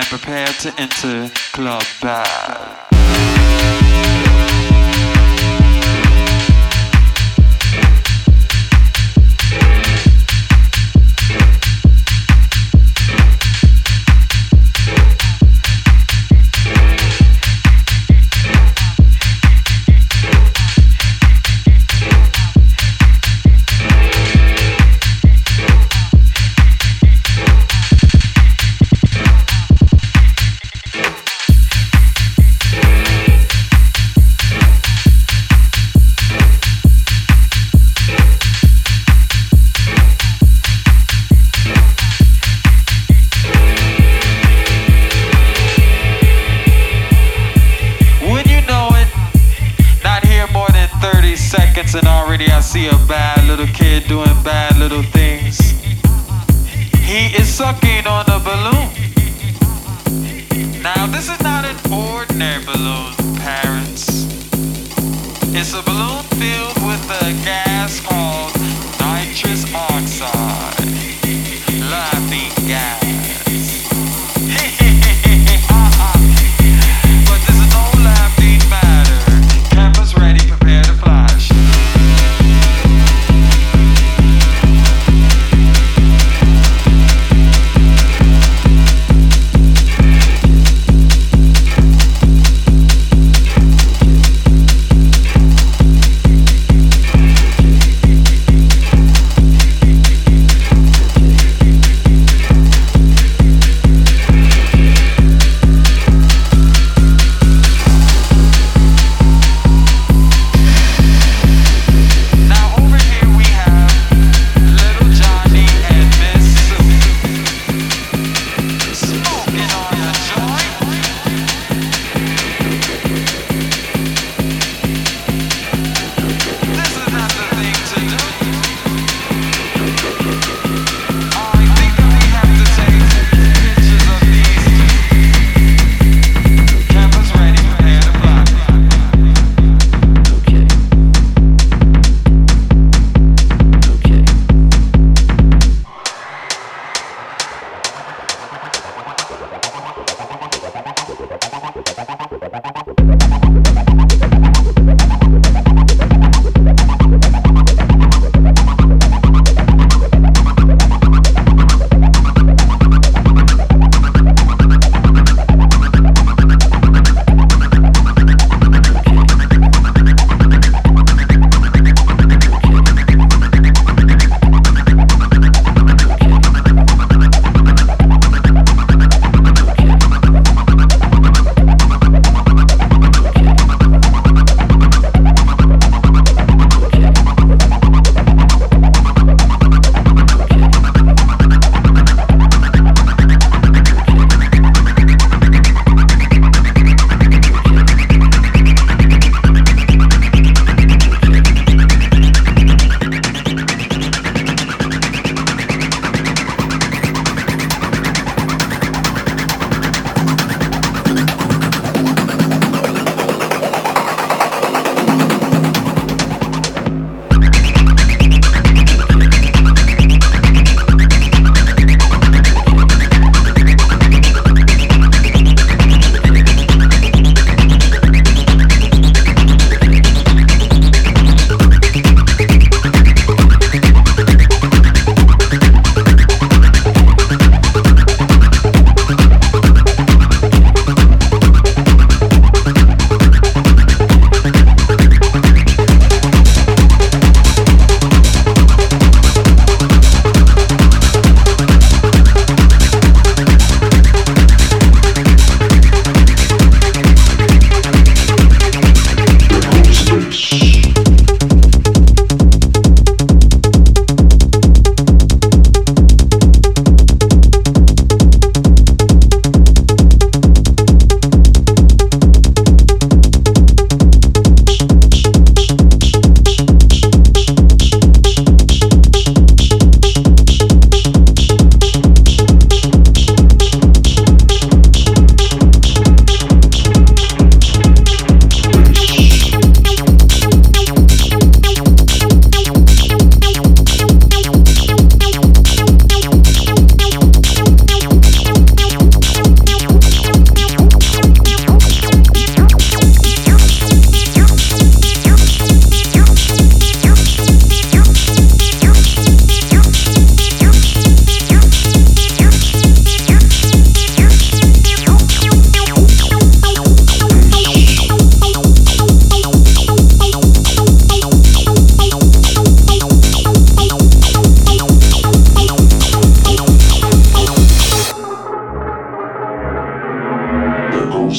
and prepare to enter Club Bad.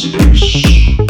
Space.